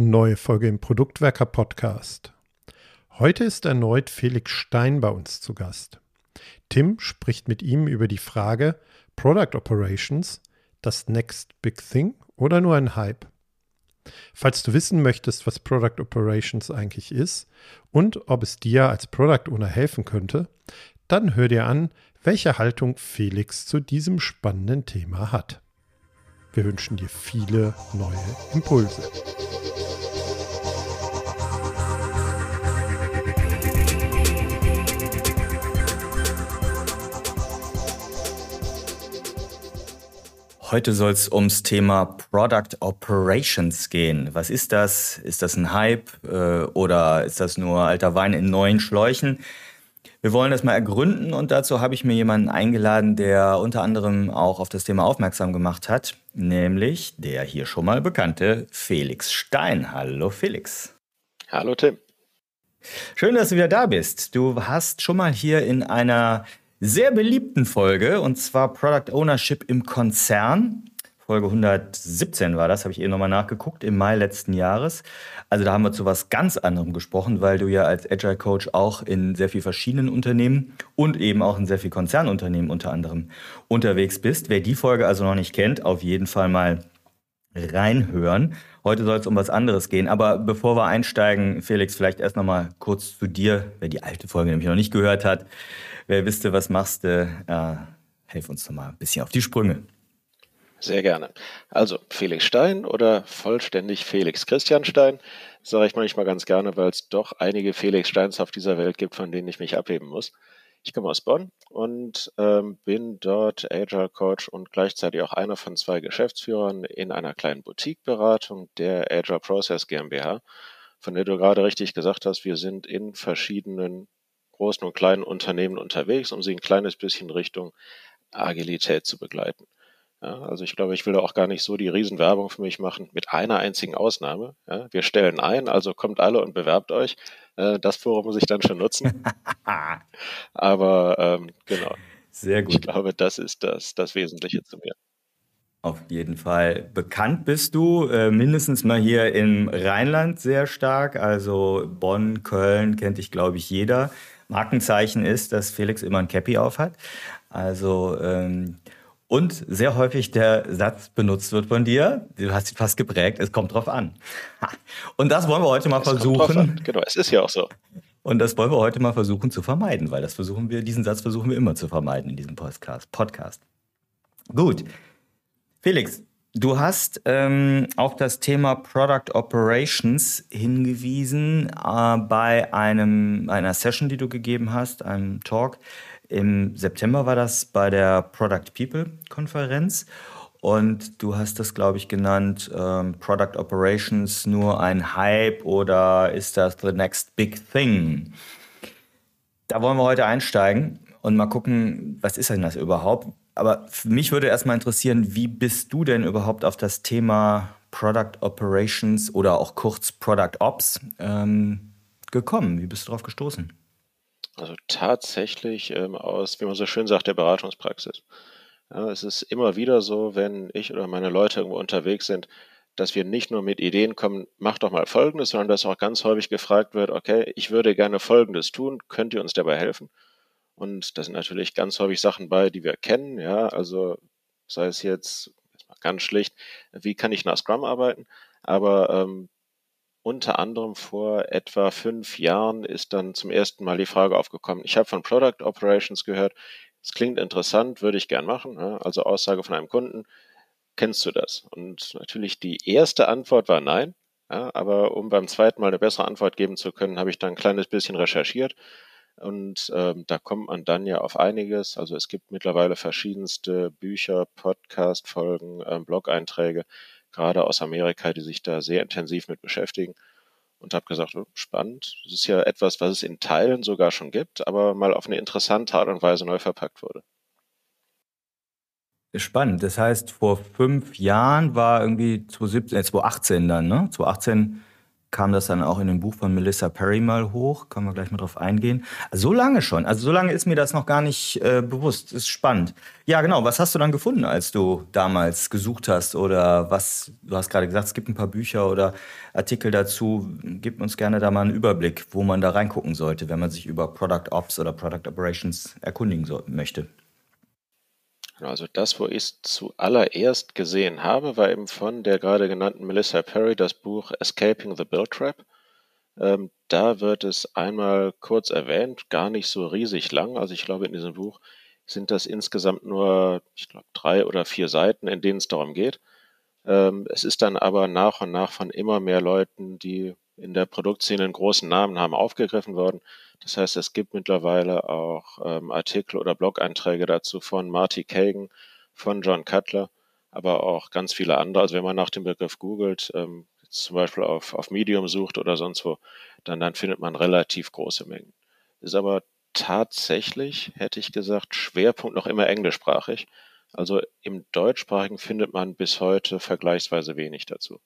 Neue Folge im Produktwerker Podcast. Heute ist erneut Felix Stein bei uns zu Gast. Tim spricht mit ihm über die Frage Product Operations, das Next Big Thing oder nur ein Hype? Falls du wissen möchtest, was Product Operations eigentlich ist und ob es dir als Product Owner helfen könnte, dann hör dir an, welche Haltung Felix zu diesem spannenden Thema hat. Wir wünschen dir viele neue Impulse. Heute soll es ums Thema Product Operations gehen. Was ist das? Ist das ein Hype äh, oder ist das nur alter Wein in neuen Schläuchen? Wir wollen das mal ergründen und dazu habe ich mir jemanden eingeladen, der unter anderem auch auf das Thema aufmerksam gemacht hat, nämlich der hier schon mal bekannte Felix Stein. Hallo Felix. Hallo Tim. Schön, dass du wieder da bist. Du hast schon mal hier in einer sehr beliebten Folge, und zwar Product Ownership im Konzern. Folge 117 war das, habe ich eben nochmal nachgeguckt, im Mai letzten Jahres. Also da haben wir zu was ganz anderem gesprochen, weil du ja als Agile Coach auch in sehr vielen verschiedenen Unternehmen und eben auch in sehr vielen Konzernunternehmen unter anderem unterwegs bist. Wer die Folge also noch nicht kennt, auf jeden Fall mal reinhören. Heute soll es um was anderes gehen. Aber bevor wir einsteigen, Felix, vielleicht erst nochmal kurz zu dir, wer die alte Folge nämlich noch nicht gehört hat. Wer wisste, was machst du? Äh, helf uns doch mal ein bisschen auf die Sprünge. Sehr gerne. Also Felix Stein oder vollständig Felix Christian Stein, sage ich manchmal ganz gerne, weil es doch einige Felix Steins auf dieser Welt gibt, von denen ich mich abheben muss. Ich komme aus Bonn und ähm, bin dort Agile Coach und gleichzeitig auch einer von zwei Geschäftsführern in einer kleinen Boutique-Beratung der Agile Process GmbH, von der du gerade richtig gesagt hast, wir sind in verschiedenen großen und kleinen Unternehmen unterwegs, um sie ein kleines bisschen Richtung Agilität zu begleiten. Ja, also ich glaube, ich will da auch gar nicht so die Riesenwerbung für mich machen, mit einer einzigen Ausnahme. Ja, wir stellen ein, also kommt alle und bewerbt euch. Äh, das Forum muss ich dann schon nutzen. Aber ähm, genau. Sehr gut. Ich glaube, das ist das, das Wesentliche zu mir. Auf jeden Fall. Bekannt bist du äh, mindestens mal hier im Rheinland sehr stark. Also Bonn, Köln kennt dich, glaube ich, jeder. Markenzeichen ist, dass Felix immer ein Cappy auf hat. Also ähm, und sehr häufig der Satz benutzt wird von dir, du hast ihn fast geprägt, es kommt drauf an. Und das wollen wir heute mal es versuchen. Genau, es ist ja auch so. Und das wollen wir heute mal versuchen zu vermeiden, weil das versuchen wir, diesen Satz versuchen wir immer zu vermeiden in diesem Podcast. Podcast. Gut. Felix, Du hast ähm, auf das Thema Product Operations hingewiesen äh, bei einem, einer Session, die du gegeben hast, einem Talk. Im September war das bei der Product People Konferenz. Und du hast das, glaube ich, genannt, ähm, Product Operations nur ein Hype oder ist das the next big thing? Da wollen wir heute einsteigen und mal gucken, was ist denn das überhaupt? Aber mich würde erstmal interessieren, wie bist du denn überhaupt auf das Thema Product Operations oder auch kurz Product Ops ähm, gekommen? Wie bist du darauf gestoßen? Also tatsächlich ähm, aus, wie man so schön sagt, der Beratungspraxis. Ja, es ist immer wieder so, wenn ich oder meine Leute irgendwo unterwegs sind, dass wir nicht nur mit Ideen kommen, mach doch mal Folgendes, sondern dass auch ganz häufig gefragt wird, okay, ich würde gerne Folgendes tun, könnt ihr uns dabei helfen? Und da sind natürlich ganz häufig Sachen bei, die wir kennen, ja, also sei es jetzt ganz schlicht, wie kann ich nach Scrum arbeiten, aber ähm, unter anderem vor etwa fünf Jahren ist dann zum ersten Mal die Frage aufgekommen, ich habe von Product Operations gehört, es klingt interessant, würde ich gern machen, also Aussage von einem Kunden, kennst du das? Und natürlich die erste Antwort war nein, ja, aber um beim zweiten Mal eine bessere Antwort geben zu können, habe ich dann ein kleines bisschen recherchiert. Und ähm, da kommt man dann ja auf einiges. Also es gibt mittlerweile verschiedenste Bücher, Podcast-Folgen, ähm, Blog-Einträge, gerade aus Amerika, die sich da sehr intensiv mit beschäftigen. Und habe gesagt, oh, spannend. Das ist ja etwas, was es in Teilen sogar schon gibt, aber mal auf eine interessante Art und Weise neu verpackt wurde. Spannend. Das heißt, vor fünf Jahren war irgendwie 2017, äh, 2018 dann, ne? 2018 kam das dann auch in dem Buch von Melissa Perry mal hoch. Können wir gleich mal drauf eingehen. So lange schon. Also so lange ist mir das noch gar nicht äh, bewusst. Ist spannend. Ja, genau. Was hast du dann gefunden, als du damals gesucht hast? Oder was, du hast gerade gesagt, es gibt ein paar Bücher oder Artikel dazu. Gib uns gerne da mal einen Überblick, wo man da reingucken sollte, wenn man sich über Product Ops oder Product Operations erkundigen so, möchte. Also das, wo ich es zuallererst gesehen habe, war eben von der gerade genannten Melissa Perry das Buch Escaping the Build Trap. Ähm, da wird es einmal kurz erwähnt, gar nicht so riesig lang. Also ich glaube, in diesem Buch sind das insgesamt nur, ich glaube, drei oder vier Seiten, in denen es darum geht. Ähm, es ist dann aber nach und nach von immer mehr Leuten, die in der Produktszene einen großen Namen haben, aufgegriffen worden. Das heißt, es gibt mittlerweile auch ähm, Artikel oder Blog-Einträge dazu von Marty Kagan, von John Cutler, aber auch ganz viele andere. Also wenn man nach dem Begriff googelt, ähm, zum Beispiel auf, auf Medium sucht oder sonst wo, dann, dann findet man relativ große Mengen. Ist aber tatsächlich, hätte ich gesagt, Schwerpunkt noch immer englischsprachig. Also im deutschsprachigen findet man bis heute vergleichsweise wenig dazu.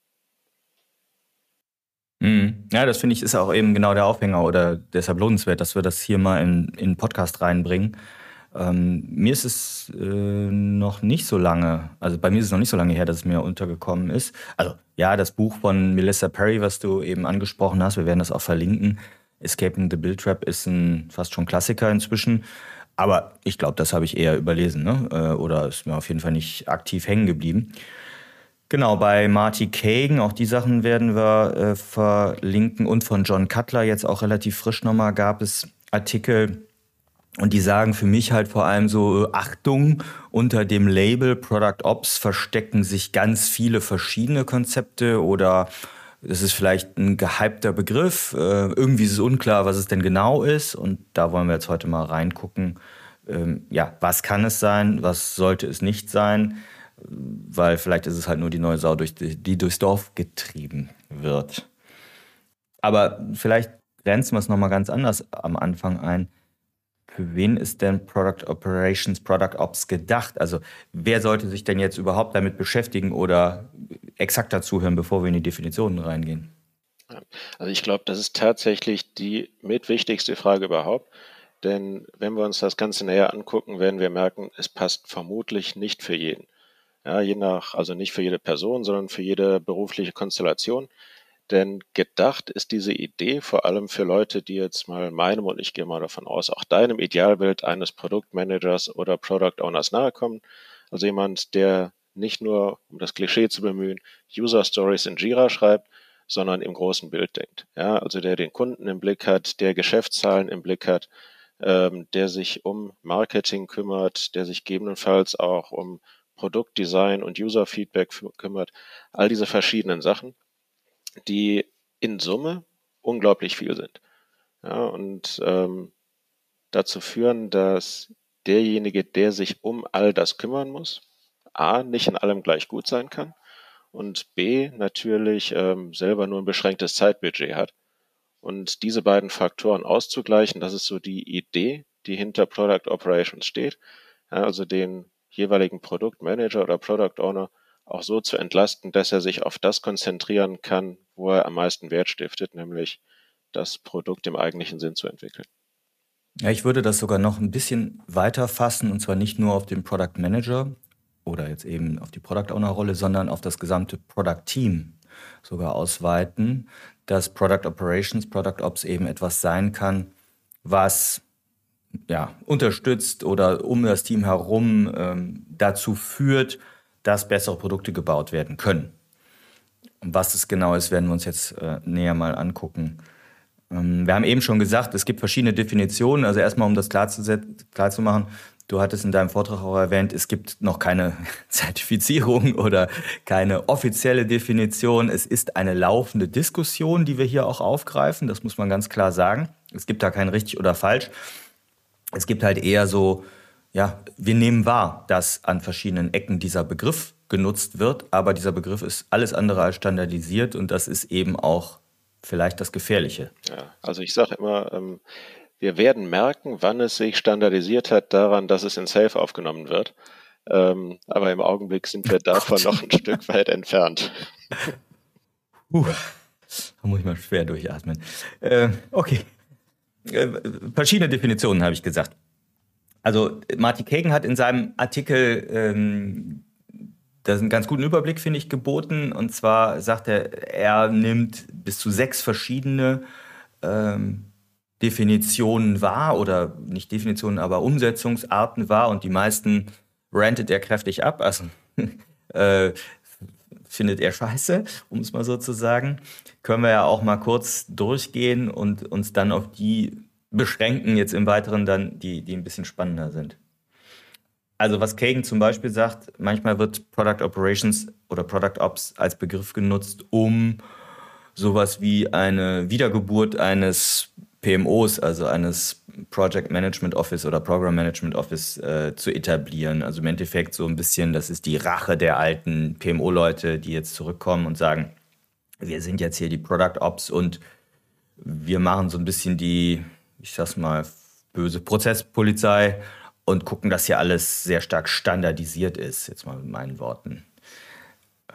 Mhm. Ja, das finde ich ist auch eben genau der Aufhänger oder deshalb lohnenswert, dass wir das hier mal in, in Podcast reinbringen. Ähm, mir ist es äh, noch nicht so lange, also bei mir ist es noch nicht so lange her, dass es mir untergekommen ist. Also ja, das Buch von Melissa Perry, was du eben angesprochen hast, wir werden das auch verlinken. Escaping the Bill Trap ist ein fast schon Klassiker inzwischen. Aber ich glaube, das habe ich eher überlesen, ne? Äh, oder ist mir auf jeden Fall nicht aktiv hängen geblieben. Genau, bei Marty Kagan, auch die Sachen werden wir äh, verlinken. Und von John Cutler jetzt auch relativ frisch nochmal gab es Artikel. Und die sagen für mich halt vor allem so, äh, Achtung, unter dem Label Product Ops verstecken sich ganz viele verschiedene Konzepte oder es ist vielleicht ein gehypter Begriff. Äh, irgendwie ist es unklar, was es denn genau ist. Und da wollen wir jetzt heute mal reingucken. Ähm, ja, was kann es sein? Was sollte es nicht sein? Weil vielleicht ist es halt nur die neue Sau, durch die, die durchs Dorf getrieben wird. Aber vielleicht grenzen wir es nochmal ganz anders am Anfang ein. Für wen ist denn Product Operations, Product Ops gedacht? Also wer sollte sich denn jetzt überhaupt damit beschäftigen oder exakt dazuhören, bevor wir in die Definitionen reingehen? Also ich glaube, das ist tatsächlich die mitwichtigste Frage überhaupt. Denn wenn wir uns das Ganze näher angucken, werden wir merken, es passt vermutlich nicht für jeden. Ja, je nach, also nicht für jede Person, sondern für jede berufliche Konstellation. Denn gedacht ist diese Idee vor allem für Leute, die jetzt mal meinem und ich gehe mal davon aus, auch deinem Idealbild eines Produktmanagers oder Product Owners nahe kommen. Also jemand, der nicht nur, um das Klischee zu bemühen, User Stories in Jira schreibt, sondern im großen Bild denkt. Ja, also der den Kunden im Blick hat, der Geschäftszahlen im Blick hat, ähm, der sich um Marketing kümmert, der sich gegebenenfalls auch um Produktdesign und User-Feedback kümmert. All diese verschiedenen Sachen, die in Summe unglaublich viel sind. Ja, und ähm, dazu führen, dass derjenige, der sich um all das kümmern muss, A, nicht in allem gleich gut sein kann und B, natürlich ähm, selber nur ein beschränktes Zeitbudget hat. Und diese beiden Faktoren auszugleichen, das ist so die Idee, die hinter Product Operations steht. Ja, also den jeweiligen Produktmanager oder Product Owner auch so zu entlasten, dass er sich auf das konzentrieren kann, wo er am meisten Wert stiftet, nämlich das Produkt im eigentlichen Sinn zu entwickeln. Ja, ich würde das sogar noch ein bisschen weiter fassen und zwar nicht nur auf den Product Manager oder jetzt eben auf die Product Owner Rolle, sondern auf das gesamte Product Team sogar ausweiten, dass Product Operations, Product Ops eben etwas sein kann, was ja, unterstützt oder um das Team herum ähm, dazu führt, dass bessere Produkte gebaut werden können. Und was es genau ist, werden wir uns jetzt äh, näher mal angucken. Ähm, wir haben eben schon gesagt, es gibt verschiedene Definitionen. Also erstmal, um das klar zu, klar zu machen, du hattest in deinem Vortrag auch erwähnt, es gibt noch keine Zertifizierung oder keine offizielle Definition. Es ist eine laufende Diskussion, die wir hier auch aufgreifen. Das muss man ganz klar sagen. Es gibt da kein richtig oder falsch. Es gibt halt eher so, ja, wir nehmen wahr, dass an verschiedenen Ecken dieser Begriff genutzt wird, aber dieser Begriff ist alles andere als standardisiert und das ist eben auch vielleicht das Gefährliche. Ja, also ich sage immer, ähm, wir werden merken, wann es sich standardisiert hat, daran, dass es in Safe aufgenommen wird. Ähm, aber im Augenblick sind wir oh davon noch ein Stück weit entfernt. Uh, Da muss ich mal schwer durchatmen. Äh, okay. Äh, verschiedene Definitionen habe ich gesagt. Also Marty Kagan hat in seinem Artikel ähm, das einen ganz guten Überblick, finde ich, geboten. Und zwar sagt er, er nimmt bis zu sechs verschiedene ähm, Definitionen wahr oder nicht Definitionen, aber Umsetzungsarten wahr und die meisten rantet er kräftig ab, also äh, findet er scheiße, um es mal so zu sagen. Können wir ja auch mal kurz durchgehen und uns dann auf die beschränken, jetzt im Weiteren dann, die, die ein bisschen spannender sind. Also was Kagan zum Beispiel sagt, manchmal wird Product Operations oder Product Ops als Begriff genutzt, um sowas wie eine Wiedergeburt eines PMOs, also eines Project Management Office oder Program Management Office äh, zu etablieren. Also im Endeffekt so ein bisschen, das ist die Rache der alten PMO-Leute, die jetzt zurückkommen und sagen, wir sind jetzt hier die Product Ops und wir machen so ein bisschen die, ich sag's mal, böse Prozesspolizei und gucken, dass hier alles sehr stark standardisiert ist, jetzt mal mit meinen Worten.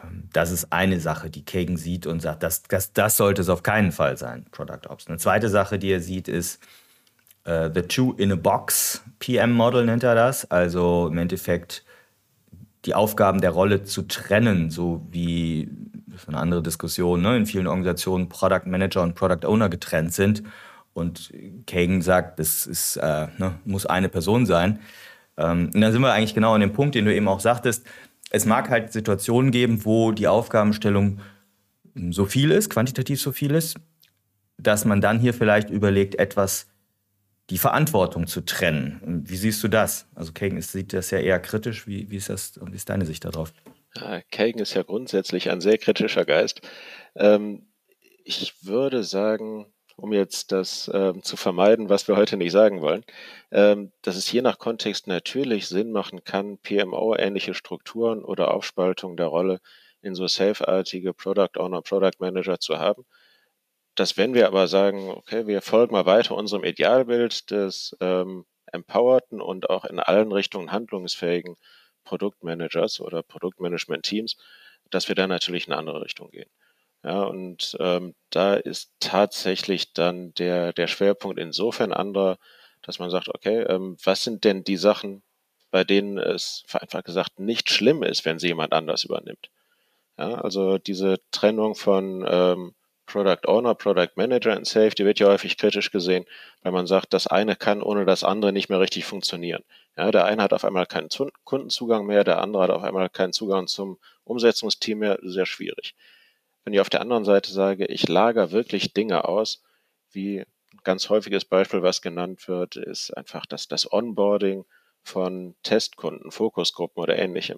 Ähm, das ist eine Sache, die Kagan sieht und sagt, das, das, das sollte es auf keinen Fall sein, Product Ops. Eine zweite Sache, die er sieht, ist uh, The Two in a Box PM Model nennt er das. Also im Endeffekt die Aufgaben der Rolle zu trennen, so wie das ist eine andere Diskussion, ne? in vielen Organisationen Product Manager und Product Owner getrennt sind. Und Kagan sagt, das ist, äh, ne, muss eine Person sein. Ähm, und dann sind wir eigentlich genau an dem Punkt, den du eben auch sagtest es mag halt Situationen geben, wo die Aufgabenstellung so viel ist, quantitativ so viel ist, dass man dann hier vielleicht überlegt, etwas die Verantwortung zu trennen. Wie siehst du das? Also Kagan sieht das ja eher kritisch. Wie, wie, ist das, wie ist deine Sicht darauf? Ja, Kagan ist ja grundsätzlich ein sehr kritischer Geist. Ähm, ich würde sagen, um jetzt das ähm, zu vermeiden, was wir heute nicht sagen wollen, ähm, dass es je nach Kontext natürlich Sinn machen kann, PMO-ähnliche Strukturen oder Aufspaltung der Rolle in so safe-artige Product Owner, Product Manager zu haben. Dass wenn wir aber sagen, okay, wir folgen mal weiter unserem Idealbild des ähm, empowerten und auch in allen Richtungen handlungsfähigen Produktmanagers oder Produktmanagement-Teams, dass wir da natürlich in eine andere Richtung gehen. Ja, und ähm, da ist tatsächlich dann der, der Schwerpunkt insofern anderer, dass man sagt, okay, ähm, was sind denn die Sachen, bei denen es einfach gesagt nicht schlimm ist, wenn sie jemand anders übernimmt. Ja, also diese Trennung von ähm, Product Owner, Product Manager in Safe, die wird ja häufig kritisch gesehen, weil man sagt, das eine kann ohne das andere nicht mehr richtig funktionieren. Ja, der eine hat auf einmal keinen Kundenzugang mehr, der andere hat auf einmal keinen Zugang zum Umsetzungsteam mehr, sehr schwierig. Wenn ich auf der anderen Seite sage, ich lager wirklich Dinge aus, wie ein ganz häufiges Beispiel, was genannt wird, ist einfach das, das Onboarding von Testkunden, Fokusgruppen oder ähnlichem.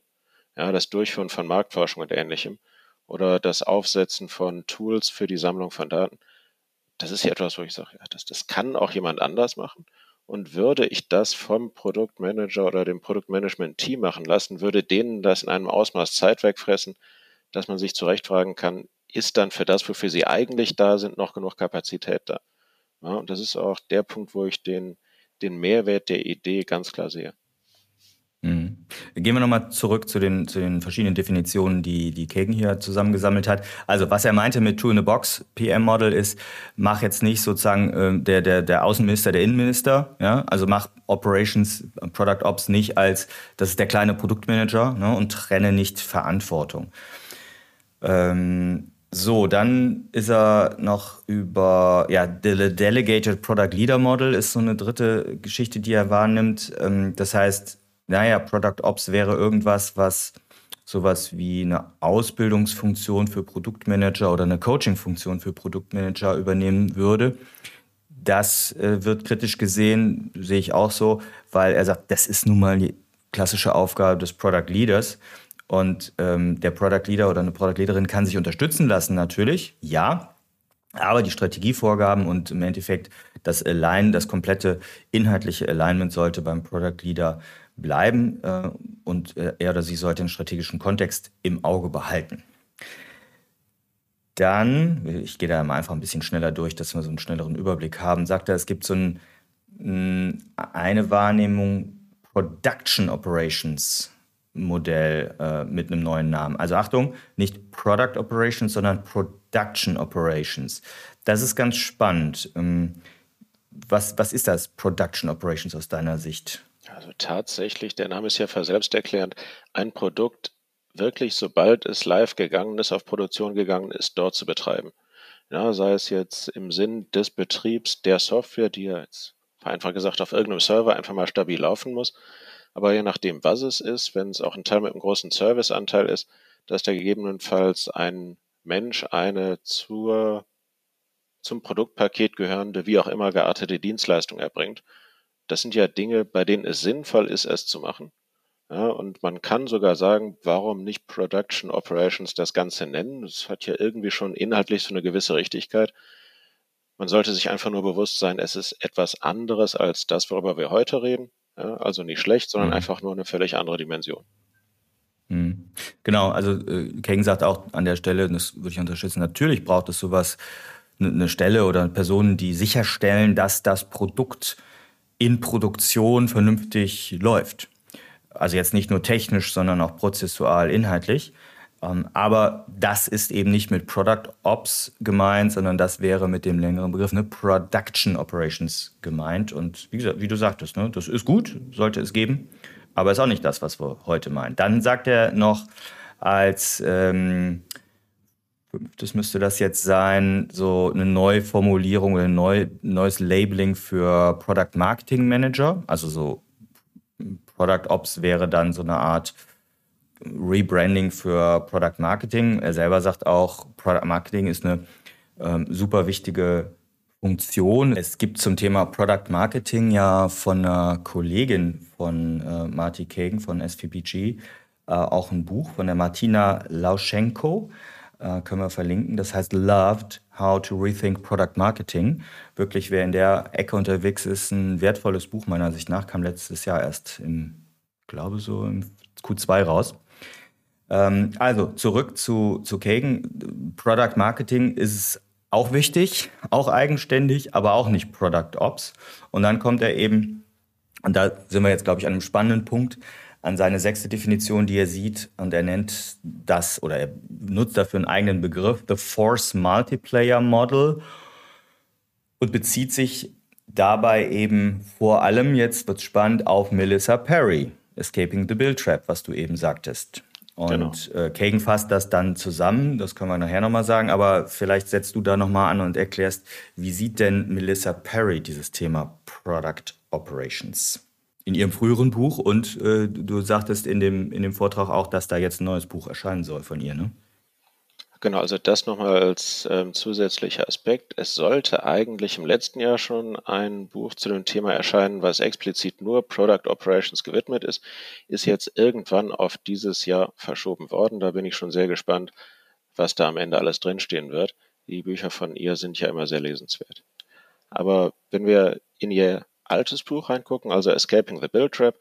Ja, das Durchführen von Marktforschung und ähnlichem oder das Aufsetzen von Tools für die Sammlung von Daten. Das ist ja etwas, wo ich sage, ja, das, das kann auch jemand anders machen. Und würde ich das vom Produktmanager oder dem Produktmanagement-Team machen lassen, würde denen das in einem Ausmaß Zeit wegfressen, dass man sich zurecht fragen kann, ist dann für das, wofür sie eigentlich da sind, noch genug Kapazität da. Ja, und das ist auch der Punkt, wo ich den, den Mehrwert der Idee ganz klar sehe. Mhm. Gehen wir nochmal zurück zu den, zu den verschiedenen Definitionen, die, die Kagan hier zusammengesammelt hat. Also was er meinte mit Two-in-a-Box PM-Model ist, mach jetzt nicht sozusagen äh, der, der, der Außenminister, der Innenminister, ja, also mach Operations, Product Ops nicht als, das ist der kleine Produktmanager ne, und trenne nicht Verantwortung. Ähm, so, dann ist er noch über, ja, the Delegated Product Leader Model ist so eine dritte Geschichte, die er wahrnimmt. Ähm, das heißt, naja, Product Ops wäre irgendwas, was sowas wie eine Ausbildungsfunktion für Produktmanager oder eine Coachingfunktion für Produktmanager übernehmen würde. Das äh, wird kritisch gesehen, sehe ich auch so, weil er sagt, das ist nun mal die klassische Aufgabe des Product Leaders. Und ähm, der Product Leader oder eine Product Leaderin kann sich unterstützen lassen, natürlich, ja. Aber die Strategievorgaben und im Endeffekt das Align, das komplette inhaltliche Alignment sollte beim Product Leader bleiben äh, und äh, er oder sie sollte den strategischen Kontext im Auge behalten. Dann, ich gehe da mal einfach ein bisschen schneller durch, dass wir so einen schnelleren Überblick haben, sagt er, es gibt so ein, eine Wahrnehmung Production Operations Modell äh, mit einem neuen Namen. Also Achtung, nicht Product Operations, sondern Production Operations. Das ist ganz spannend. Ähm, was, was ist das Production Operations aus deiner Sicht? Also tatsächlich, der Name ist ja selbsterklärend, ein Produkt wirklich, sobald es live gegangen ist, auf Produktion gegangen ist, dort zu betreiben. Ja, sei es jetzt im Sinn des Betriebs der Software, die ja jetzt einfach gesagt auf irgendeinem Server einfach mal stabil laufen muss. Aber je nachdem, was es ist, wenn es auch ein Teil mit einem großen Serviceanteil ist, dass da gegebenenfalls ein Mensch eine zur, zum Produktpaket gehörende, wie auch immer geartete Dienstleistung erbringt. Das sind ja Dinge, bei denen es sinnvoll ist, es zu machen. Ja, und man kann sogar sagen, warum nicht Production Operations das Ganze nennen? Das hat ja irgendwie schon inhaltlich so eine gewisse Richtigkeit. Man sollte sich einfach nur bewusst sein, es ist etwas anderes als das, worüber wir heute reden. Ja, also nicht schlecht, sondern mhm. einfach nur eine völlig andere Dimension. Mhm. Genau, also äh, Keng sagt auch an der Stelle, das würde ich unterstützen, natürlich braucht es sowas, eine Stelle oder Personen, die sicherstellen, dass das Produkt in Produktion vernünftig läuft. Also jetzt nicht nur technisch, sondern auch prozessual, inhaltlich. Ähm, aber das ist eben nicht mit Product Ops gemeint, sondern das wäre mit dem längeren Begriff ne, Production Operations gemeint. Und wie, gesagt, wie du sagtest, ne, das ist gut, sollte es geben, aber ist auch nicht das, was wir heute meinen. Dann sagt er noch als ähm, das müsste das jetzt sein, so eine Neuformulierung oder ein neu, neues Labeling für Product Marketing Manager, also so Product Ops wäre dann so eine Art Rebranding für Product Marketing. Er selber sagt auch, Product Marketing ist eine ähm, super wichtige Funktion. Es gibt zum Thema Product Marketing ja von einer Kollegin von äh, Marty Kagan von SVPG äh, auch ein Buch von der Martina Lauschenko. Äh, können wir verlinken. Das heißt Loved, How to Rethink Product Marketing. Wirklich, wer in der Ecke unterwegs ist, ein wertvolles Buch meiner Sicht nach, kam letztes Jahr erst im, glaube so im Q2 raus. Ähm, also zurück zu, zu Kagan. Product Marketing ist auch wichtig, auch eigenständig, aber auch nicht Product Ops. Und dann kommt er eben, und da sind wir jetzt, glaube ich, an einem spannenden Punkt, an seine sechste Definition, die er sieht. Und er nennt das, oder er nutzt dafür einen eigenen Begriff, The Force Multiplayer Model, und bezieht sich dabei eben vor allem, jetzt wird spannend, auf Melissa Perry, Escaping the Bill Trap, was du eben sagtest. Und genau. äh, Kagan fasst das dann zusammen, das können wir nachher nochmal sagen, aber vielleicht setzt du da nochmal an und erklärst, wie sieht denn Melissa Perry dieses Thema Product Operations? In ihrem früheren Buch und äh, du sagtest in dem, in dem Vortrag auch, dass da jetzt ein neues Buch erscheinen soll von ihr, ne? Genau, also das nochmal als ähm, zusätzlicher Aspekt. Es sollte eigentlich im letzten Jahr schon ein Buch zu dem Thema erscheinen, was explizit nur Product Operations gewidmet ist, ist jetzt irgendwann auf dieses Jahr verschoben worden. Da bin ich schon sehr gespannt, was da am Ende alles drinstehen wird. Die Bücher von ihr sind ja immer sehr lesenswert. Aber wenn wir in ihr altes Buch reingucken, also Escaping the Bill Trap,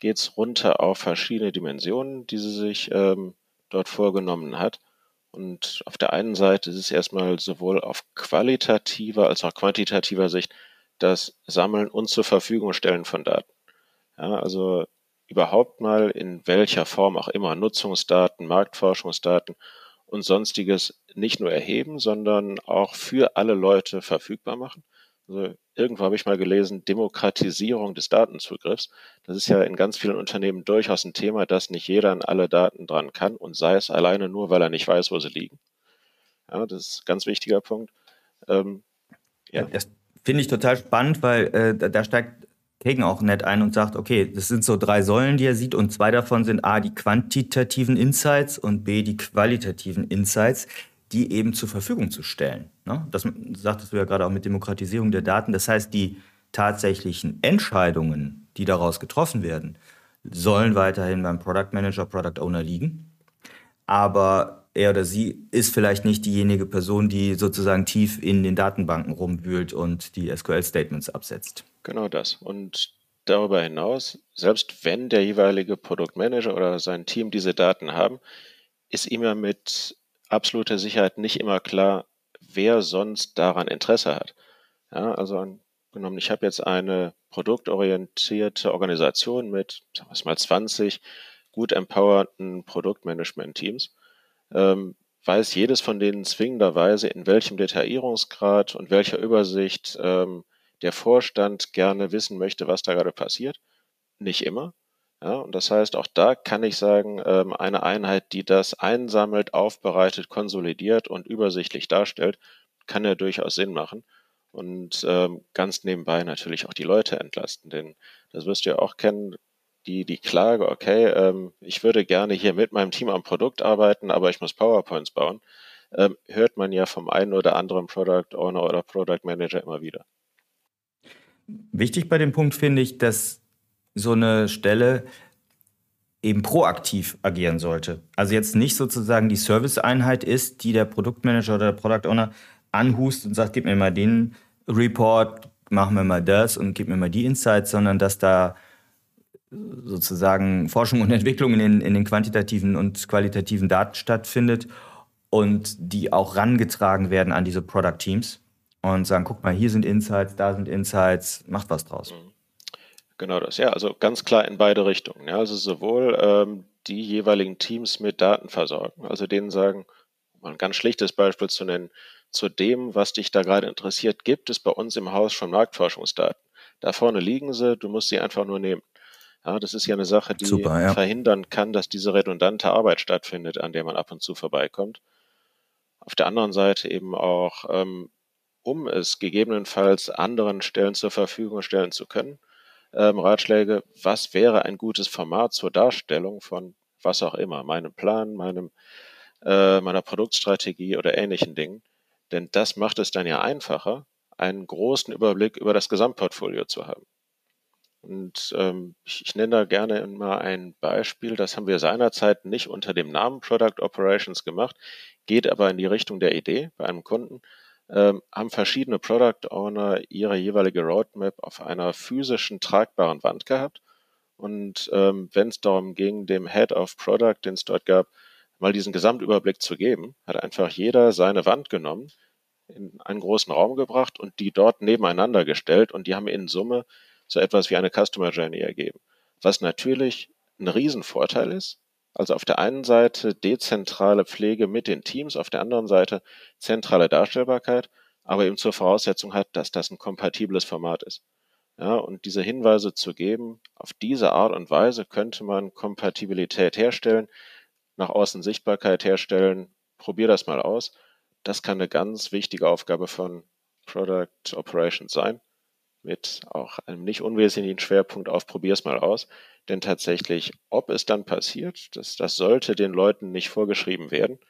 geht's runter auf verschiedene Dimensionen, die sie sich ähm, dort vorgenommen hat. Und auf der einen Seite ist es erstmal sowohl auf qualitativer als auch quantitativer Sicht das Sammeln und zur Verfügung stellen von Daten. Ja, also überhaupt mal in welcher Form auch immer Nutzungsdaten, Marktforschungsdaten und sonstiges nicht nur erheben, sondern auch für alle Leute verfügbar machen. Also irgendwo habe ich mal gelesen, Demokratisierung des Datenzugriffs. Das ist ja in ganz vielen Unternehmen durchaus ein Thema, dass nicht jeder an alle Daten dran kann und sei es alleine nur, weil er nicht weiß, wo sie liegen. Ja, das ist ein ganz wichtiger Punkt. Ähm, ja. Das finde ich total spannend, weil äh, da, steigt Kagan auch nett ein und sagt, okay, das sind so drei Säulen, die er sieht und zwei davon sind A, die quantitativen Insights und B, die qualitativen Insights die eben zur Verfügung zu stellen. Ne? Das sagtest du ja gerade auch mit Demokratisierung der Daten. Das heißt, die tatsächlichen Entscheidungen, die daraus getroffen werden, sollen weiterhin beim Product Manager, Product Owner liegen. Aber er oder sie ist vielleicht nicht diejenige Person, die sozusagen tief in den Datenbanken rumwühlt und die SQL-Statements absetzt. Genau das. Und darüber hinaus, selbst wenn der jeweilige Produktmanager oder sein Team diese Daten haben, ist immer mit absoluter Sicherheit nicht immer klar, wer sonst daran Interesse hat. Ja, also angenommen, ich habe jetzt eine produktorientierte Organisation mit, sagen wir mal, 20 gut empowerten Produktmanagement-Teams ähm, weiß jedes von denen zwingenderweise, in welchem Detaillierungsgrad und welcher Übersicht ähm, der Vorstand gerne wissen möchte, was da gerade passiert. Nicht immer. Ja, und das heißt, auch da kann ich sagen, ähm, eine Einheit, die das einsammelt, aufbereitet, konsolidiert und übersichtlich darstellt, kann ja durchaus Sinn machen. Und ähm, ganz nebenbei natürlich auch die Leute entlasten. Denn das wirst du ja auch kennen, die, die Klage, okay, ähm, ich würde gerne hier mit meinem Team am Produkt arbeiten, aber ich muss PowerPoints bauen, hört man ja vom einen oder anderen Product Owner oder Product Manager immer wieder. Wichtig bei dem Punkt finde ich, dass so eine Stelle eben proaktiv agieren sollte. Also jetzt nicht sozusagen die Serviceeinheit ist, die der Produktmanager oder der Product Owner anhust und sagt, gib mir mal den Report, mach mir mal das und gib mir mal die Insights, sondern dass da sozusagen Forschung und Entwicklung in, in den quantitativen und qualitativen Daten stattfindet und die auch rangetragen werden an diese Product Teams und sagen, guck mal, hier sind Insights, da sind Insights, macht was draus. Mhm. Genau das, ja, also ganz klar in beide Richtungen. Ja, also sowohl ähm, die jeweiligen Teams mit Daten versorgen, also denen sagen, um ein ganz schlichtes Beispiel zu nennen, zu dem, was dich da gerade interessiert, gibt es bei uns im Haus schon Marktforschungsdaten. Da vorne liegen sie, du musst sie einfach nur nehmen. Ja, das ist ja eine Sache, die Super, ja. verhindern kann, dass diese redundante Arbeit stattfindet, an der man ab und zu vorbeikommt. Auf der anderen Seite eben auch, ähm, um es gegebenenfalls anderen Stellen zur Verfügung stellen zu können, ähm, Ratschläge, was wäre ein gutes Format zur Darstellung von was auch immer, meinem Plan, meinem, äh, meiner Produktstrategie oder ähnlichen Dingen. Denn das macht es dann ja einfacher, einen großen Überblick über das Gesamtportfolio zu haben. Und ähm, ich, ich nenne da gerne mal ein Beispiel, das haben wir seinerzeit nicht unter dem Namen Product Operations gemacht, geht aber in die Richtung der Idee bei einem Kunden, ähm, haben verschiedene Product Owner ihre jeweilige Roadmap auf einer physischen tragbaren Wand gehabt. Und ähm, wenn es darum ging, dem Head of Product, den es dort gab, mal diesen Gesamtüberblick zu geben, hat einfach jeder seine Wand genommen, in einen großen Raum gebracht und die dort nebeneinander gestellt und die haben in Summe so etwas wie eine Customer Journey ergeben. Was natürlich ein Riesenvorteil ist. Also auf der einen Seite dezentrale Pflege mit den Teams, auf der anderen Seite zentrale Darstellbarkeit, aber eben zur Voraussetzung hat, dass das ein kompatibles Format ist. Ja, und diese Hinweise zu geben, auf diese Art und Weise könnte man Kompatibilität herstellen, nach außen Sichtbarkeit herstellen, probier das mal aus. Das kann eine ganz wichtige Aufgabe von Product Operations sein mit auch einem nicht unwesentlichen Schwerpunkt auf probier's mal aus. Denn tatsächlich, ob es dann passiert, das, das sollte den Leuten nicht vorgeschrieben werden.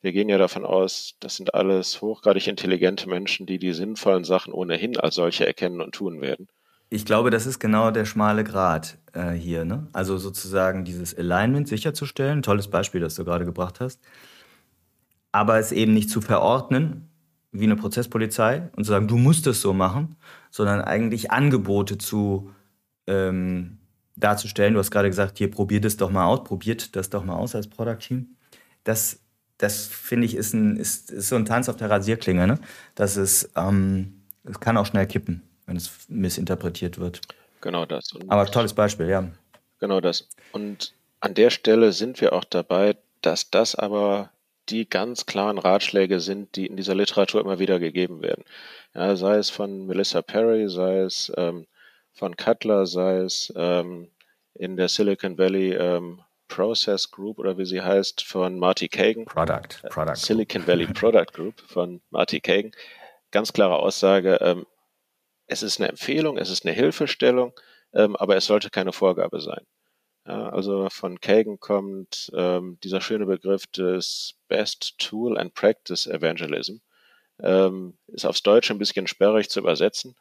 Wir gehen ja davon aus, das sind alles hochgradig intelligente Menschen, die die sinnvollen Sachen ohnehin als solche erkennen und tun werden. Ich glaube, das ist genau der schmale Grat äh, hier. Ne? Also sozusagen dieses Alignment sicherzustellen, tolles Beispiel, das du gerade gebracht hast, aber es eben nicht zu verordnen, wie eine Prozesspolizei und zu sagen, du musst es so machen, sondern eigentlich Angebote zu ähm, darzustellen. Du hast gerade gesagt, hier probiert es doch mal aus, probiert das doch mal aus als Product Team. Das, das finde ich, ist, ein, ist, ist so ein Tanz auf der Rasierklinge. Ne? Das ist, ähm, es kann auch schnell kippen, wenn es missinterpretiert wird. Genau das. Und Aber tolles Beispiel, ja. Genau das. Und an der Stelle sind wir auch dabei, dass das aber die ganz klaren Ratschläge sind, die in dieser Literatur immer wieder gegeben werden. Ja, sei es von Melissa Perry, sei es ähm, von Cutler, sei es ähm, in der Silicon Valley ähm, Process Group oder wie sie heißt von Marty Kagan. Product, äh, Product. Silicon Valley Product Group von Marty Kagan. Ganz klare Aussage, ähm, es ist eine Empfehlung, es ist eine Hilfestellung, ähm, aber es sollte keine Vorgabe sein. Ja, also von Kagan kommt ähm, dieser schöne Begriff des Best Tool and Practice Evangelism. Ähm, ist aufs Deutsche ein bisschen sperrig zu übersetzen,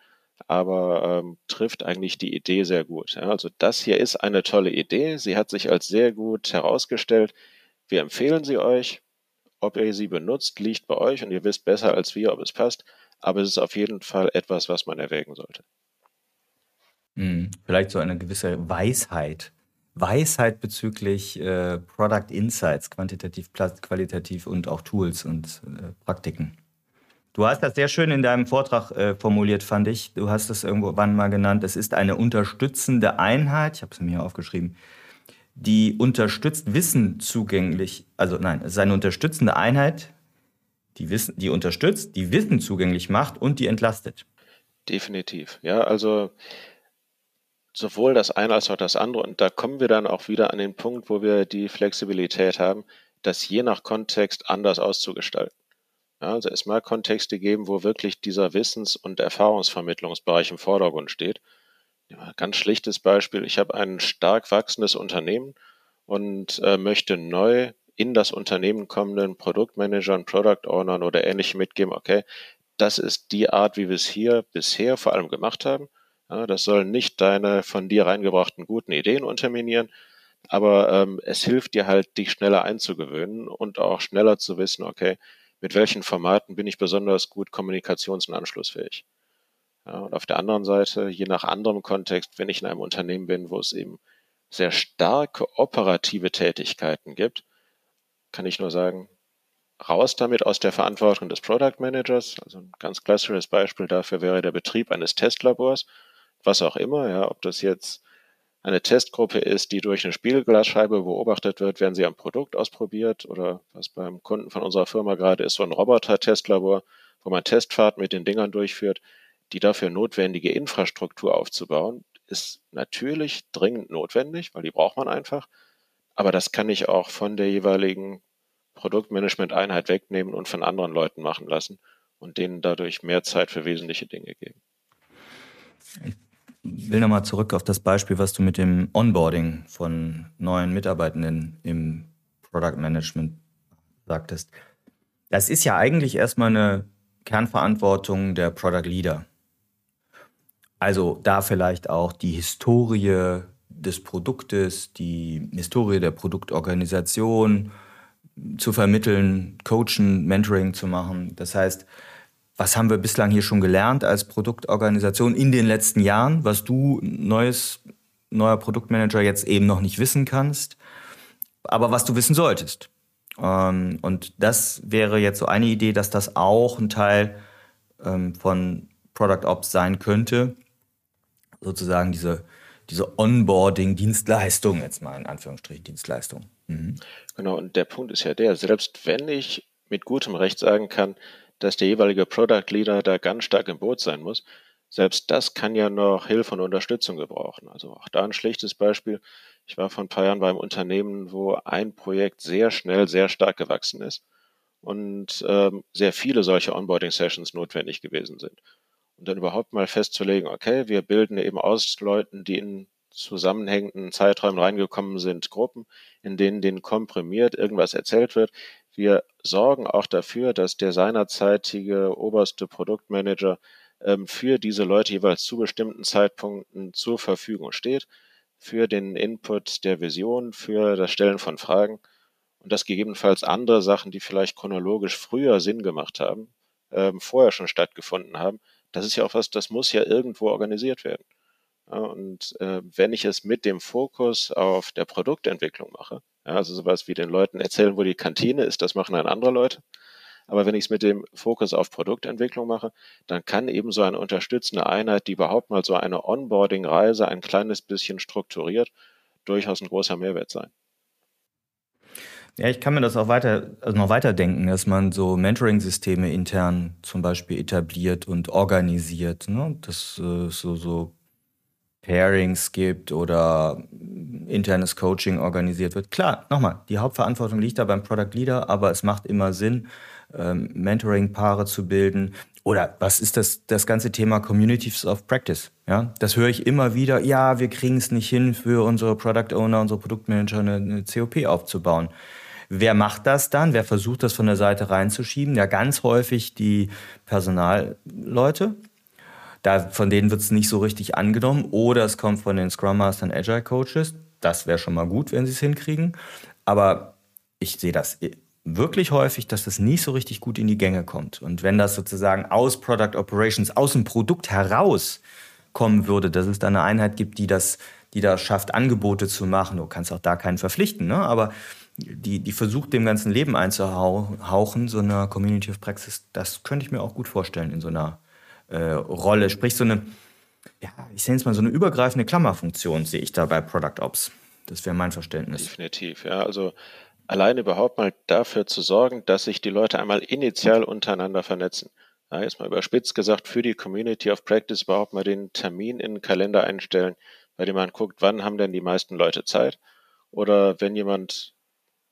aber ähm, trifft eigentlich die Idee sehr gut. Ja, also das hier ist eine tolle Idee. Sie hat sich als sehr gut herausgestellt. Wir empfehlen sie euch. Ob ihr sie benutzt, liegt bei euch und ihr wisst besser als wir, ob es passt. Aber es ist auf jeden Fall etwas, was man erwägen sollte. Hm, vielleicht so eine gewisse Weisheit Weisheit bezüglich äh, Product Insights, quantitativ, qualitativ und auch Tools und äh, Praktiken. Du hast das sehr schön in deinem Vortrag äh, formuliert, fand ich. Du hast es irgendwann mal genannt. Es ist eine unterstützende Einheit, ich habe es mir hier aufgeschrieben, die unterstützt Wissen zugänglich, also nein, es ist eine unterstützende Einheit, die Wissen, die unterstützt, die Wissen zugänglich macht und die entlastet. Definitiv. Ja, also sowohl das eine als auch das andere. Und da kommen wir dann auch wieder an den Punkt, wo wir die Flexibilität haben, das je nach Kontext anders auszugestalten. Ja, also es mag Kontexte geben, wo wirklich dieser Wissens- und Erfahrungsvermittlungsbereich im Vordergrund steht. Ja, ganz schlichtes Beispiel, ich habe ein stark wachsendes Unternehmen und äh, möchte neu in das Unternehmen kommenden Produktmanagern, Product Ownern oder ähnlichem mitgeben, okay, das ist die Art, wie wir es hier bisher vor allem gemacht haben. Ja, das soll nicht deine von dir reingebrachten guten Ideen unterminieren, aber ähm, es hilft dir halt, dich schneller einzugewöhnen und auch schneller zu wissen, okay, mit welchen Formaten bin ich besonders gut kommunikations- und anschlussfähig. Ja, und auf der anderen Seite, je nach anderem Kontext, wenn ich in einem Unternehmen bin, wo es eben sehr starke operative Tätigkeiten gibt, kann ich nur sagen, raus damit aus der Verantwortung des Product Managers. Also ein ganz klassisches Beispiel dafür wäre der Betrieb eines Testlabors, was auch immer, ja, ob das jetzt eine Testgruppe ist, die durch eine Spiegelglasscheibe beobachtet wird, werden sie am Produkt ausprobiert oder was beim Kunden von unserer Firma gerade ist, so ein Roboter-Testlabor, wo man Testfahrten mit den Dingern durchführt, die dafür notwendige Infrastruktur aufzubauen, ist natürlich dringend notwendig, weil die braucht man einfach. Aber das kann ich auch von der jeweiligen Produktmanagement-Einheit wegnehmen und von anderen Leuten machen lassen und denen dadurch mehr Zeit für wesentliche Dinge geben. Will nochmal zurück auf das Beispiel, was du mit dem Onboarding von neuen Mitarbeitenden im Product Management sagtest. Das ist ja eigentlich erstmal eine Kernverantwortung der Product Leader. Also da vielleicht auch die Historie des Produktes, die Historie der Produktorganisation zu vermitteln, coachen, Mentoring zu machen. Das heißt, was haben wir bislang hier schon gelernt als Produktorganisation in den letzten Jahren, was du neues, neuer Produktmanager jetzt eben noch nicht wissen kannst, aber was du wissen solltest. Ähm, und das wäre jetzt so eine Idee, dass das auch ein Teil ähm, von Product Ops sein könnte, sozusagen diese, diese Onboarding-Dienstleistung, jetzt mal in Anführungsstrichen Dienstleistung. Mhm. Genau, und der Punkt ist ja der, selbst wenn ich mit gutem Recht sagen kann, dass der jeweilige Product Leader da ganz stark im Boot sein muss, selbst das kann ja noch Hilfe und Unterstützung gebrauchen. Also auch da ein schlichtes Beispiel. Ich war vor ein paar Jahren beim Unternehmen, wo ein Projekt sehr schnell, sehr stark gewachsen ist und ähm, sehr viele solche Onboarding-Sessions notwendig gewesen sind. Und dann überhaupt mal festzulegen, okay, wir bilden eben aus Leuten, die in zusammenhängenden Zeiträumen reingekommen sind, Gruppen, in denen denen komprimiert irgendwas erzählt wird. Wir sorgen auch dafür, dass der seinerzeitige oberste Produktmanager ähm, für diese Leute jeweils zu bestimmten Zeitpunkten zur Verfügung steht, für den Input der Vision, für das Stellen von Fragen und dass gegebenenfalls andere Sachen, die vielleicht chronologisch früher Sinn gemacht haben, ähm, vorher schon stattgefunden haben, das ist ja auch was, das muss ja irgendwo organisiert werden. Und äh, wenn ich es mit dem Fokus auf der Produktentwicklung mache, ja, also sowas wie den Leuten erzählen, wo die Kantine ist, das machen dann andere Leute. Aber wenn ich es mit dem Fokus auf Produktentwicklung mache, dann kann eben so eine unterstützende Einheit, die überhaupt mal so eine Onboarding-Reise ein kleines bisschen strukturiert, durchaus ein großer Mehrwert sein. Ja, ich kann mir das auch weiter, also noch weiter denken, dass man so Mentoring-Systeme intern zum Beispiel etabliert und organisiert. Ne? Dass äh, so, so Pairings gibt oder internes Coaching organisiert wird. Klar, nochmal, die Hauptverantwortung liegt da beim Product Leader, aber es macht immer Sinn, ähm, Mentoring-Paare zu bilden. Oder was ist das, das ganze Thema Communities of Practice? Ja, das höre ich immer wieder. Ja, wir kriegen es nicht hin, für unsere Product Owner, unsere Produktmanager eine, eine COP aufzubauen. Wer macht das dann? Wer versucht das von der Seite reinzuschieben? Ja, ganz häufig die Personalleute. Da, von denen wird es nicht so richtig angenommen. Oder es kommt von den Scrum Mastern, Agile Coaches. Das wäre schon mal gut, wenn sie es hinkriegen. Aber ich sehe das wirklich häufig, dass das nicht so richtig gut in die Gänge kommt. Und wenn das sozusagen aus Product Operations, aus dem Produkt heraus kommen würde, dass es da eine Einheit gibt, die das, die da schafft, Angebote zu machen. Du kannst auch da keinen verpflichten, ne? aber die, die versucht, dem ganzen Leben einzuhauchen, so eine Community of Praxis, das könnte ich mir auch gut vorstellen in so einer äh, Rolle. Sprich, so eine, ja, ich sehe jetzt mal so eine übergreifende Klammerfunktion sehe ich da bei Product Ops. Das wäre mein Verständnis. Definitiv, ja. Also allein überhaupt mal dafür zu sorgen, dass sich die Leute einmal initial untereinander vernetzen. Ja, jetzt mal überspitzt gesagt, für die Community of Practice überhaupt mal den Termin in den Kalender einstellen, bei dem man guckt, wann haben denn die meisten Leute Zeit? Oder wenn jemand,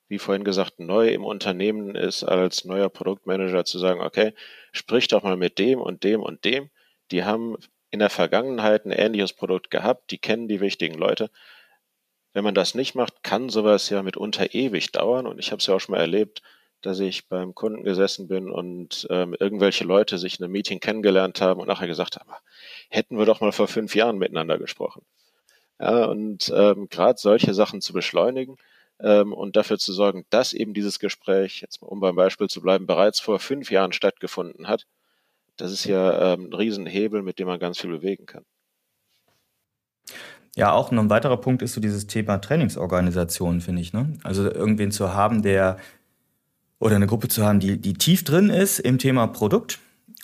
wie vorhin gesagt, neu im Unternehmen ist, als neuer Produktmanager zu sagen, okay, sprich doch mal mit dem und dem und dem. Die haben in der Vergangenheit ein ähnliches Produkt gehabt, die kennen die wichtigen Leute. Wenn man das nicht macht, kann sowas ja mitunter ewig dauern. Und ich habe es ja auch schon mal erlebt, dass ich beim Kunden gesessen bin und ähm, irgendwelche Leute sich in einem Meeting kennengelernt haben und nachher gesagt haben, hätten wir doch mal vor fünf Jahren miteinander gesprochen. Ja, und ähm, gerade solche Sachen zu beschleunigen ähm, und dafür zu sorgen, dass eben dieses Gespräch, jetzt um beim Beispiel zu bleiben, bereits vor fünf Jahren stattgefunden hat, das ist ja ähm, ein Riesenhebel, mit dem man ganz viel bewegen kann. Ja, auch noch ein weiterer Punkt ist so dieses Thema Trainingsorganisation, finde ich. Ne? Also irgendwen zu haben, der oder eine Gruppe zu haben, die, die tief drin ist im Thema Produkt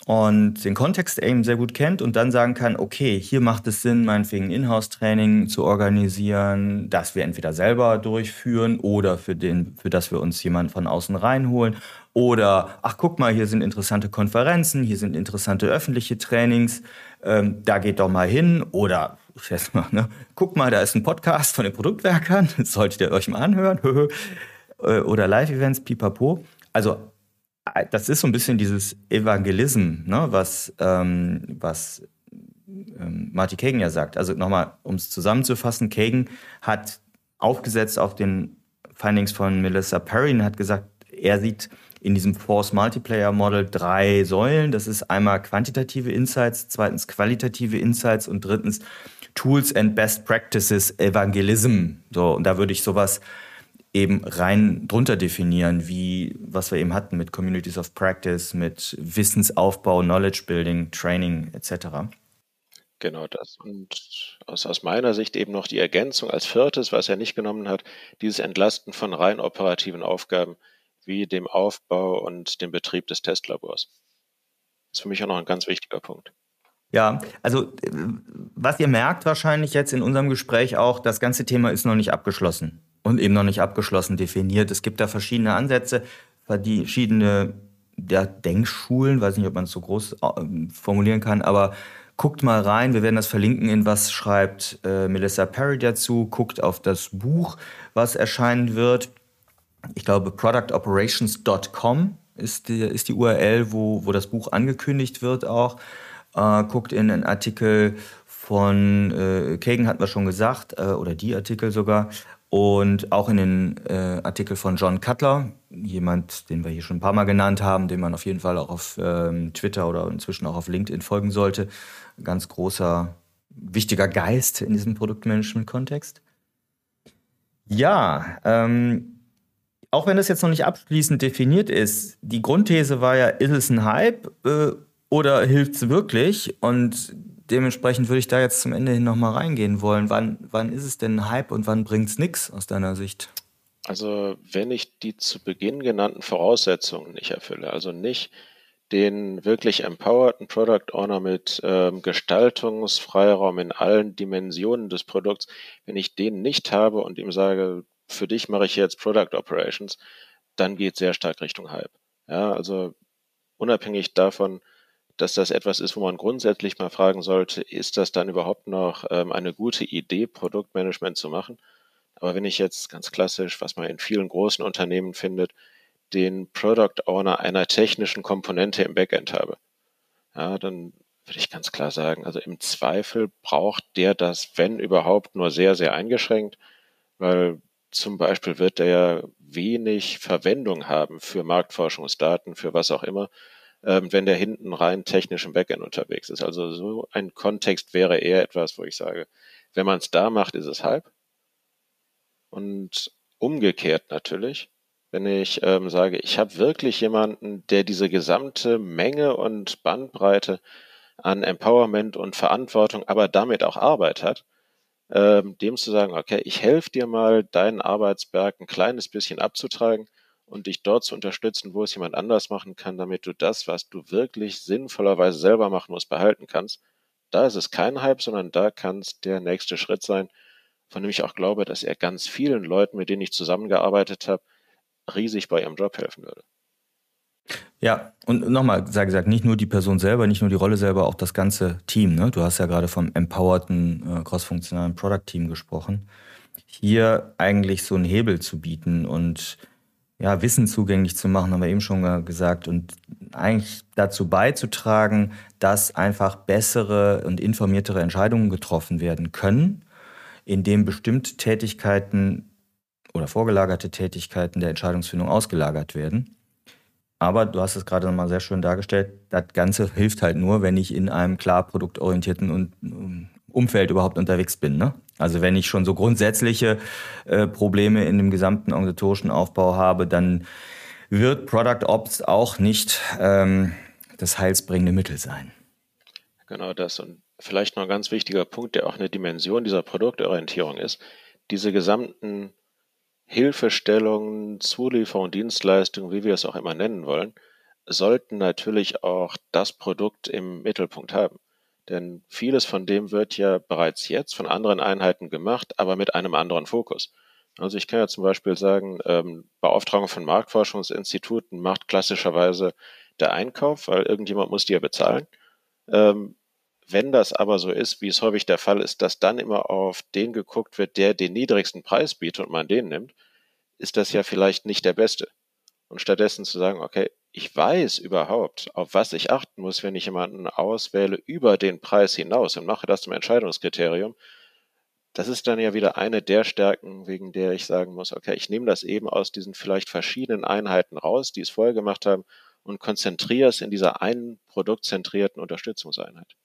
und den Kontext eben sehr gut kennt und dann sagen kann, okay, hier macht es Sinn, meinetwegen Inhouse-Training zu organisieren, das wir entweder selber durchführen oder für, den, für das wir uns jemanden von außen reinholen. Oder, ach guck mal, hier sind interessante Konferenzen, hier sind interessante öffentliche Trainings, ähm, da geht doch mal hin. Oder, ich mal, ne, guck mal, da ist ein Podcast von den Produktwerkern, das solltet ihr euch mal anhören. Äh, oder Live-Events, pipapo. Also das ist so ein bisschen dieses Evangelism, ne, was, ähm, was ähm, Marty Kagan ja sagt. Also nochmal, um es zusammenzufassen, Kagan hat aufgesetzt auf den Findings von Melissa Perry und hat gesagt, er sieht in diesem Force Multiplayer Model drei Säulen. Das ist einmal quantitative Insights, zweitens qualitative Insights und drittens Tools and Best Practices Evangelism. So, und da würde ich sowas eben rein drunter definieren, wie was wir eben hatten mit Communities of Practice, mit Wissensaufbau, Knowledge Building, Training etc. Genau das. Und aus, aus meiner Sicht eben noch die Ergänzung als viertes, was er nicht genommen hat, dieses Entlasten von rein operativen Aufgaben wie dem Aufbau und dem Betrieb des Testlabors. Das ist für mich auch noch ein ganz wichtiger Punkt. Ja, also was ihr merkt wahrscheinlich jetzt in unserem Gespräch auch, das ganze Thema ist noch nicht abgeschlossen und eben noch nicht abgeschlossen definiert. Es gibt da verschiedene Ansätze, verschiedene ja, Denkschulen, weiß nicht, ob man es so groß äh, formulieren kann, aber guckt mal rein, wir werden das verlinken in was schreibt äh, Melissa Perry dazu, guckt auf das Buch, was erscheinen wird. Ich glaube, productoperations.com ist die, ist die URL, wo, wo das Buch angekündigt wird auch. Äh, guckt in einen Artikel von äh, Kagan, hatten wir schon gesagt, äh, oder die Artikel sogar, und auch in den äh, Artikel von John Cutler, jemand, den wir hier schon ein paar Mal genannt haben, den man auf jeden Fall auch auf ähm, Twitter oder inzwischen auch auf LinkedIn folgen sollte. Ganz großer, wichtiger Geist in diesem Produktmanagement-Kontext. Ja, ähm, auch wenn das jetzt noch nicht abschließend definiert ist, die Grundthese war ja, ist es ein Hype äh, oder hilft es wirklich? Und dementsprechend würde ich da jetzt zum Ende hin nochmal reingehen wollen. Wann, wann ist es denn ein Hype und wann bringt es nichts aus deiner Sicht? Also wenn ich die zu Beginn genannten Voraussetzungen nicht erfülle, also nicht den wirklich empowerten Product Owner mit ähm, Gestaltungsfreiraum in allen Dimensionen des Produkts, wenn ich den nicht habe und ihm sage, für dich mache ich jetzt Product Operations, dann geht sehr stark Richtung Hype. Ja, also unabhängig davon, dass das etwas ist, wo man grundsätzlich mal fragen sollte, ist das dann überhaupt noch ähm, eine gute Idee, Produktmanagement zu machen? Aber wenn ich jetzt ganz klassisch, was man in vielen großen Unternehmen findet, den Product Owner einer technischen Komponente im Backend habe, ja, dann würde ich ganz klar sagen, also im Zweifel braucht der das, wenn überhaupt, nur sehr, sehr eingeschränkt, weil zum Beispiel wird der ja wenig Verwendung haben für Marktforschungsdaten, für was auch immer, ähm, wenn der hinten rein technisch im Backend unterwegs ist. Also so ein Kontext wäre eher etwas, wo ich sage, wenn man es da macht, ist es halb. Und umgekehrt natürlich, wenn ich ähm, sage, ich habe wirklich jemanden, der diese gesamte Menge und Bandbreite an Empowerment und Verantwortung, aber damit auch Arbeit hat, ähm, dem zu sagen, okay, ich helfe dir mal, deinen Arbeitsberg ein kleines bisschen abzutragen und dich dort zu unterstützen, wo es jemand anders machen kann, damit du das, was du wirklich sinnvollerweise selber machen musst, behalten kannst. Da ist es kein Hype, sondern da kann es der nächste Schritt sein, von dem ich auch glaube, dass er ganz vielen Leuten, mit denen ich zusammengearbeitet habe, riesig bei ihrem Job helfen würde. Ja, und nochmal, sei gesagt, nicht nur die Person selber, nicht nur die Rolle selber, auch das ganze Team. Ne? Du hast ja gerade vom empowerten, äh, crossfunktionalen Product-Team gesprochen. Hier eigentlich so einen Hebel zu bieten und ja, Wissen zugänglich zu machen, haben wir eben schon gesagt, und eigentlich dazu beizutragen, dass einfach bessere und informiertere Entscheidungen getroffen werden können, indem bestimmte Tätigkeiten oder vorgelagerte Tätigkeiten der Entscheidungsfindung ausgelagert werden. Aber du hast es gerade nochmal sehr schön dargestellt, das Ganze hilft halt nur, wenn ich in einem klar produktorientierten Umfeld überhaupt unterwegs bin. Ne? Also wenn ich schon so grundsätzliche äh, Probleme in dem gesamten organisatorischen Aufbau habe, dann wird Product Ops auch nicht ähm, das heilsbringende Mittel sein. Genau das. Und vielleicht noch ein ganz wichtiger Punkt, der auch eine Dimension dieser Produktorientierung ist. Diese gesamten Hilfestellungen, Zulieferungen, Dienstleistungen, wie wir es auch immer nennen wollen, sollten natürlich auch das Produkt im Mittelpunkt haben. Denn vieles von dem wird ja bereits jetzt von anderen Einheiten gemacht, aber mit einem anderen Fokus. Also ich kann ja zum Beispiel sagen, ähm, Beauftragung von Marktforschungsinstituten macht klassischerweise der Einkauf, weil irgendjemand muss die ja bezahlen. Ähm, wenn das aber so ist, wie es häufig der Fall ist, dass dann immer auf den geguckt wird, der den niedrigsten Preis bietet und man den nimmt, ist das ja vielleicht nicht der beste. Und stattdessen zu sagen, okay, ich weiß überhaupt, auf was ich achten muss, wenn ich jemanden auswähle über den Preis hinaus und mache das zum Entscheidungskriterium, das ist dann ja wieder eine der Stärken, wegen der ich sagen muss, okay, ich nehme das eben aus diesen vielleicht verschiedenen Einheiten raus, die es vorher gemacht haben, und konzentriere es in dieser einen produktzentrierten Unterstützungseinheit.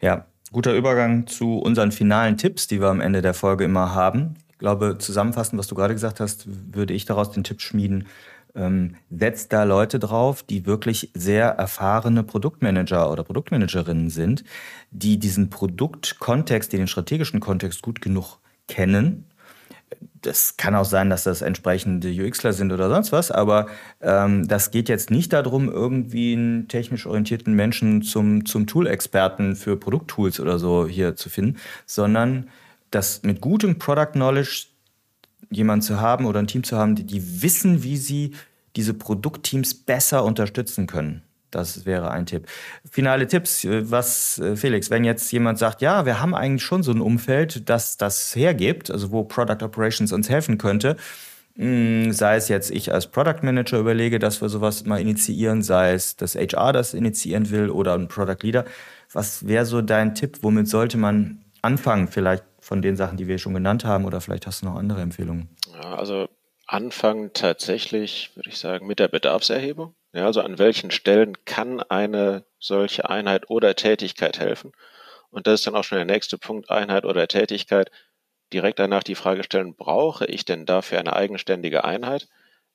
Ja, guter Übergang zu unseren finalen Tipps, die wir am Ende der Folge immer haben. Ich glaube, zusammenfassend, was du gerade gesagt hast, würde ich daraus den Tipp schmieden, ähm, setzt da Leute drauf, die wirklich sehr erfahrene Produktmanager oder Produktmanagerinnen sind, die diesen Produktkontext, den strategischen Kontext gut genug kennen. Das kann auch sein, dass das entsprechende UXler sind oder sonst was, aber ähm, das geht jetzt nicht darum, irgendwie einen technisch orientierten Menschen zum, zum Tool-Experten für Produkttools oder so hier zu finden, sondern das mit gutem Product Knowledge jemanden zu haben oder ein Team zu haben, die, die wissen, wie sie diese Produktteams besser unterstützen können. Das wäre ein Tipp. Finale Tipps. Was, äh, Felix, wenn jetzt jemand sagt, ja, wir haben eigentlich schon so ein Umfeld, das das hergibt, also wo Product Operations uns helfen könnte, hm, sei es jetzt ich als Product Manager überlege, dass wir sowas mal initiieren, sei es das HR das initiieren will oder ein Product Leader. Was wäre so dein Tipp? Womit sollte man anfangen? Vielleicht von den Sachen, die wir schon genannt haben, oder vielleicht hast du noch andere Empfehlungen? Ja, also anfangen tatsächlich, würde ich sagen, mit der Bedarfserhebung. Ja, also an welchen Stellen kann eine solche Einheit oder Tätigkeit helfen? Und das ist dann auch schon der nächste Punkt, Einheit oder Tätigkeit. Direkt danach die Frage stellen, brauche ich denn dafür eine eigenständige Einheit,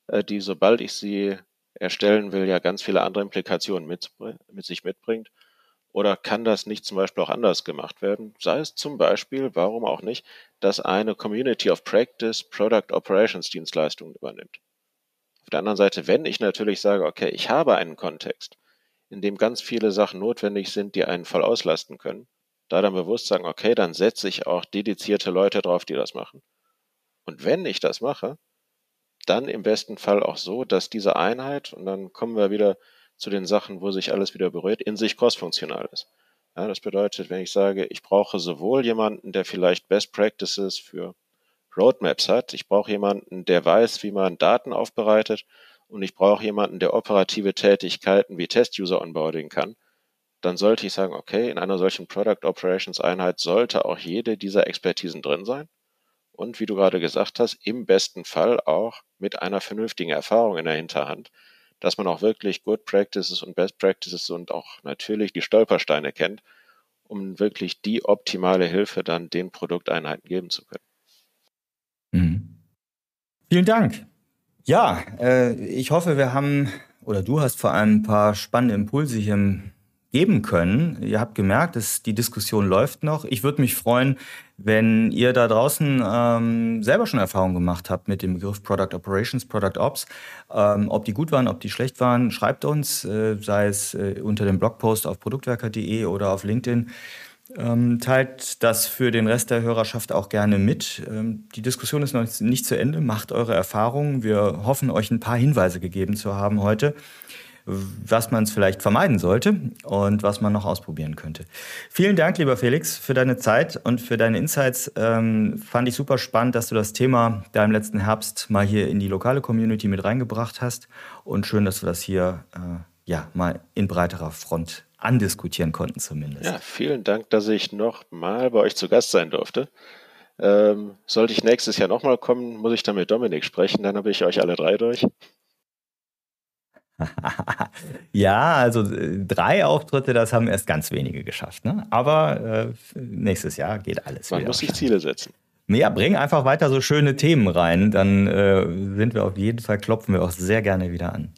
äh, die, sobald ich sie erstellen will, ja ganz viele andere Implikationen mit, mit sich mitbringt? Oder kann das nicht zum Beispiel auch anders gemacht werden? Sei es zum Beispiel, warum auch nicht, dass eine Community of Practice Product Operations Dienstleistungen übernimmt. Auf der anderen Seite, wenn ich natürlich sage, okay, ich habe einen Kontext, in dem ganz viele Sachen notwendig sind, die einen voll auslasten können, da dann bewusst sagen, okay, dann setze ich auch dedizierte Leute drauf, die das machen. Und wenn ich das mache, dann im besten Fall auch so, dass diese Einheit, und dann kommen wir wieder zu den Sachen, wo sich alles wieder berührt, in sich crossfunktional ist. Ja, das bedeutet, wenn ich sage, ich brauche sowohl jemanden, der vielleicht Best Practices für Roadmaps hat, ich brauche jemanden, der weiß, wie man Daten aufbereitet und ich brauche jemanden, der operative Tätigkeiten wie Test-User-Onboarding kann, dann sollte ich sagen, okay, in einer solchen Product Operations Einheit sollte auch jede dieser Expertisen drin sein. Und wie du gerade gesagt hast, im besten Fall auch mit einer vernünftigen Erfahrung in der Hinterhand, dass man auch wirklich Good Practices und Best Practices und auch natürlich die Stolpersteine kennt, um wirklich die optimale Hilfe dann den Produkteinheiten geben zu können. Mhm. Vielen Dank. Ja, äh, ich hoffe, wir haben oder du hast vor allem ein paar spannende Impulse hier geben können. Ihr habt gemerkt, dass die Diskussion läuft noch. Ich würde mich freuen, wenn ihr da draußen ähm, selber schon Erfahrungen gemacht habt mit dem Begriff Product Operations, Product Ops. Ähm, ob die gut waren, ob die schlecht waren, schreibt uns, äh, sei es äh, unter dem Blogpost auf produktwerker.de oder auf LinkedIn. Ähm, teilt das für den Rest der Hörerschaft auch gerne mit. Ähm, die Diskussion ist noch nicht zu Ende. Macht eure Erfahrungen. Wir hoffen, euch ein paar Hinweise gegeben zu haben heute was man es vielleicht vermeiden sollte und was man noch ausprobieren könnte. Vielen Dank, lieber Felix, für deine Zeit und für deine Insights. Ähm, fand ich super spannend, dass du das Thema da im letzten Herbst mal hier in die lokale Community mit reingebracht hast und schön, dass wir das hier äh, ja mal in breiterer Front andiskutieren konnten zumindest. Ja, vielen Dank, dass ich noch mal bei euch zu Gast sein durfte. Ähm, sollte ich nächstes Jahr nochmal kommen, muss ich dann mit Dominik sprechen, dann habe ich euch alle drei durch. ja, also äh, drei Auftritte, das haben erst ganz wenige geschafft. Ne? Aber äh, nächstes Jahr geht alles. Man muss sich Ziele setzen. Ja, bring einfach weiter so schöne Themen rein, dann äh, sind wir auf jeden Fall, klopfen wir auch sehr gerne wieder an.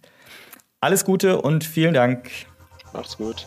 Alles Gute und vielen Dank. Macht's gut.